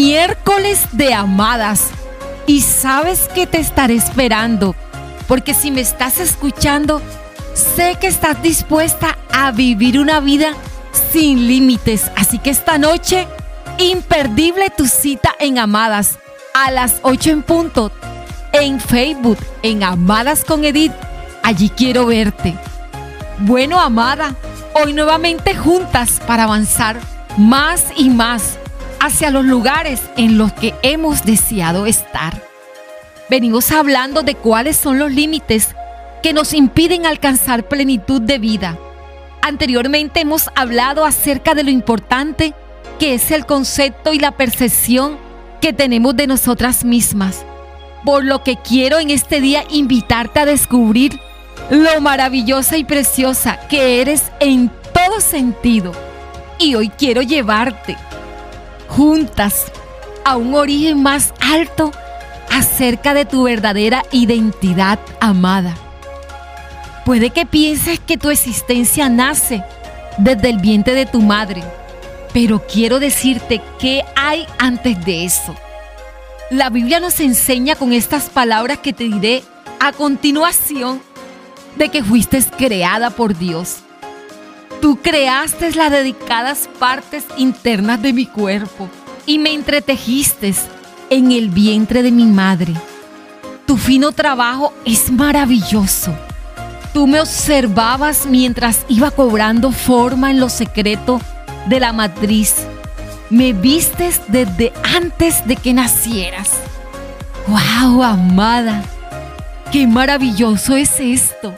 miércoles de amadas y sabes que te estaré esperando, porque si me estás escuchando, sé que estás dispuesta a vivir una vida sin límites. Así que esta noche, imperdible tu cita en Amadas a las 8 en punto en Facebook, en Amadas con Edith. Allí quiero verte. Bueno, amada, hoy nuevamente juntas para avanzar más y más hacia los lugares en los que hemos deseado estar. Venimos hablando de cuáles son los límites que nos impiden alcanzar plenitud de vida. Anteriormente hemos hablado acerca de lo importante que es el concepto y la percepción que tenemos de nosotras mismas. Por lo que quiero en este día invitarte a descubrir lo maravillosa y preciosa que eres en todo sentido. Y hoy quiero llevarte juntas a un origen más alto acerca de tu verdadera identidad amada. Puede que pienses que tu existencia nace desde el vientre de tu madre, pero quiero decirte qué hay antes de eso. La Biblia nos enseña con estas palabras que te diré a continuación de que fuiste creada por Dios. Tú creaste las dedicadas partes internas de mi cuerpo y me entretejiste en el vientre de mi madre. Tu fino trabajo es maravilloso. Tú me observabas mientras iba cobrando forma en lo secreto de la matriz. Me vistes desde antes de que nacieras. ¡Wow, amada! ¡Qué maravilloso es esto!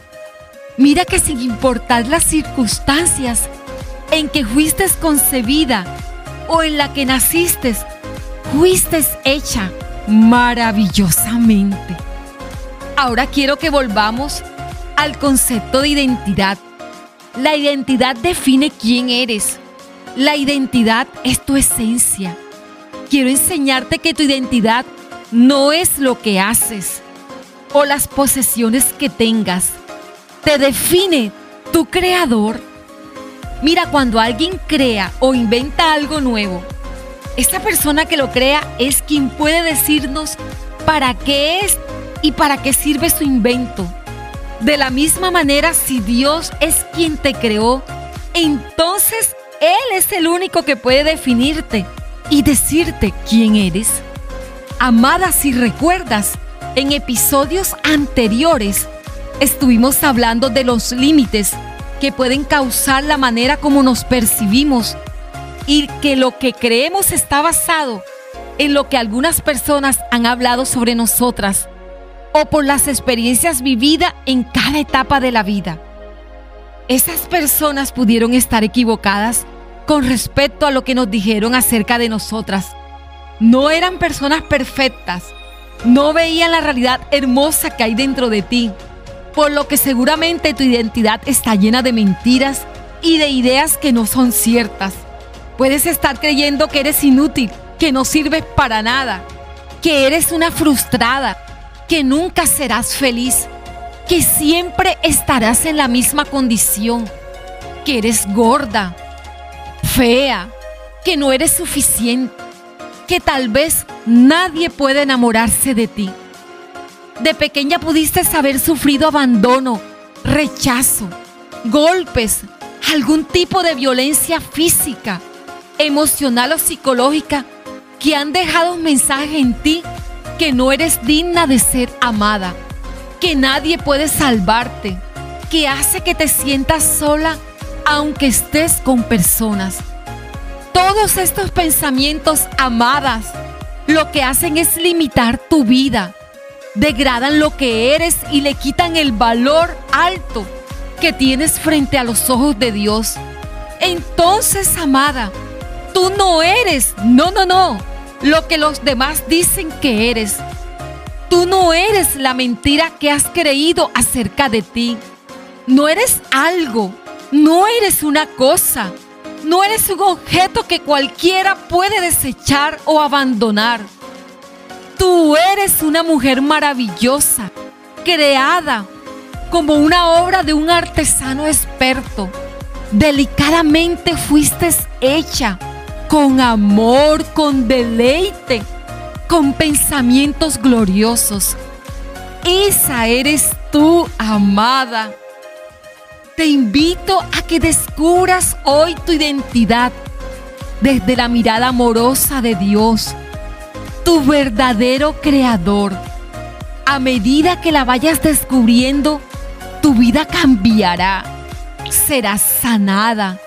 Mira que sin importar las circunstancias en que fuiste concebida o en la que naciste, fuiste hecha maravillosamente. Ahora quiero que volvamos al concepto de identidad. La identidad define quién eres. La identidad es tu esencia. Quiero enseñarte que tu identidad no es lo que haces o las posesiones que tengas. Te define tu creador. Mira, cuando alguien crea o inventa algo nuevo, esta persona que lo crea es quien puede decirnos para qué es y para qué sirve su invento. De la misma manera, si Dios es quien te creó, entonces Él es el único que puede definirte y decirte quién eres. Amada, si recuerdas, en episodios anteriores estuvimos hablando de los límites que pueden causar la manera como nos percibimos y que lo que creemos está basado en lo que algunas personas han hablado sobre nosotras o por las experiencias vividas en cada etapa de la vida. Esas personas pudieron estar equivocadas con respecto a lo que nos dijeron acerca de nosotras. No eran personas perfectas, no veían la realidad hermosa que hay dentro de ti, por lo que seguramente tu identidad está llena de mentiras y de ideas que no son ciertas. Puedes estar creyendo que eres inútil, que no sirves para nada, que eres una frustrada, que nunca serás feliz, que siempre estarás en la misma condición, que eres gorda, fea, que no eres suficiente, que tal vez nadie puede enamorarse de ti. De pequeña pudiste haber sufrido abandono, rechazo, golpes, algún tipo de violencia física emocional o psicológica que han dejado un mensaje en ti que no eres digna de ser amada, que nadie puede salvarte, que hace que te sientas sola aunque estés con personas. Todos estos pensamientos amadas lo que hacen es limitar tu vida, degradan lo que eres y le quitan el valor alto que tienes frente a los ojos de Dios. Entonces, amada, Tú no eres, no, no, no, lo que los demás dicen que eres. Tú no eres la mentira que has creído acerca de ti. No eres algo, no eres una cosa, no eres un objeto que cualquiera puede desechar o abandonar. Tú eres una mujer maravillosa, creada como una obra de un artesano experto. Delicadamente fuiste hecha con amor, con deleite, con pensamientos gloriosos. Esa eres tú, amada. Te invito a que descubras hoy tu identidad desde la mirada amorosa de Dios, tu verdadero creador. A medida que la vayas descubriendo, tu vida cambiará, serás sanada,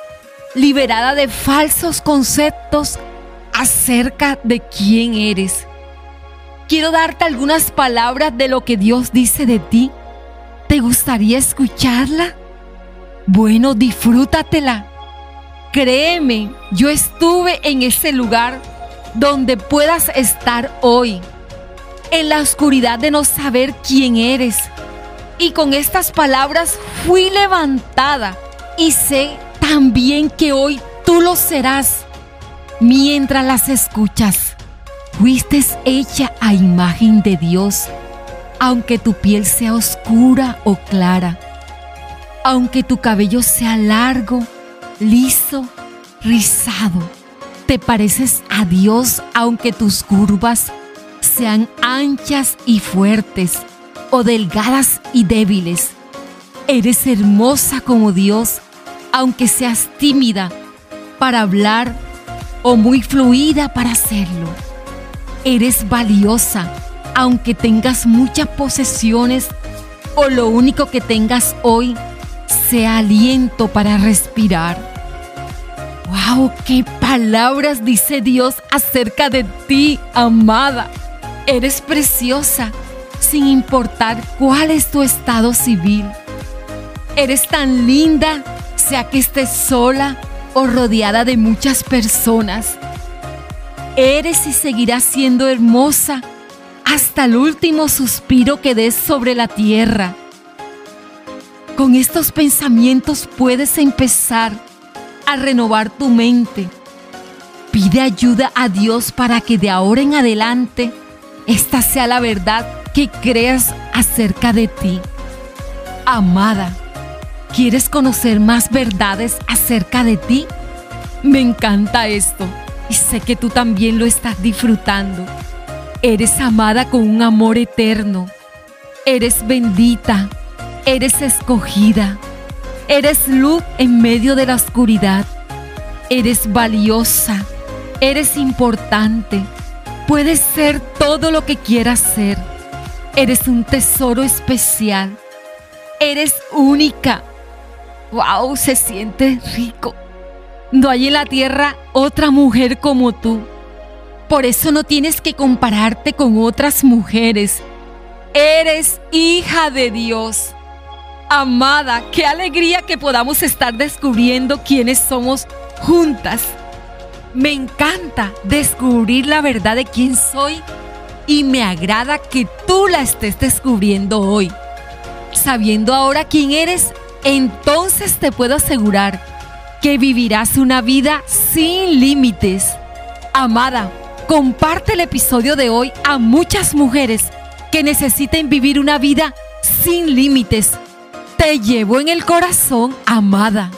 liberada de falsos conceptos acerca de quién eres. Quiero darte algunas palabras de lo que Dios dice de ti. ¿Te gustaría escucharla? Bueno, disfrútatela. Créeme, yo estuve en ese lugar donde puedas estar hoy, en la oscuridad de no saber quién eres. Y con estas palabras fui levantada y sé también que hoy tú lo serás mientras las escuchas. Fuiste hecha a imagen de Dios, aunque tu piel sea oscura o clara, aunque tu cabello sea largo liso, rizado. Te pareces a Dios aunque tus curvas sean anchas y fuertes o delgadas y débiles. Eres hermosa como Dios aunque seas tímida para hablar o muy fluida para hacerlo. Eres valiosa aunque tengas muchas posesiones o lo único que tengas hoy sea aliento para respirar. ¡Wow! ¡Qué palabras dice Dios acerca de ti, amada! Eres preciosa, sin importar cuál es tu estado civil. Eres tan linda, sea que estés sola o rodeada de muchas personas. Eres y seguirás siendo hermosa hasta el último suspiro que des sobre la tierra. Con estos pensamientos puedes empezar a renovar tu mente. Pide ayuda a Dios para que de ahora en adelante esta sea la verdad que creas acerca de ti. Amada, ¿quieres conocer más verdades acerca de ti? Me encanta esto y sé que tú también lo estás disfrutando. Eres amada con un amor eterno. Eres bendita Eres escogida. Eres luz en medio de la oscuridad. Eres valiosa. Eres importante. Puedes ser todo lo que quieras ser. Eres un tesoro especial. Eres única. ¡Wow! Se siente rico. No hay en la tierra otra mujer como tú. Por eso no tienes que compararte con otras mujeres. Eres hija de Dios. Amada, qué alegría que podamos estar descubriendo quiénes somos juntas. Me encanta descubrir la verdad de quién soy y me agrada que tú la estés descubriendo hoy. Sabiendo ahora quién eres, entonces te puedo asegurar que vivirás una vida sin límites. Amada, comparte el episodio de hoy a muchas mujeres que necesiten vivir una vida sin límites te llevo en el corazón, amada.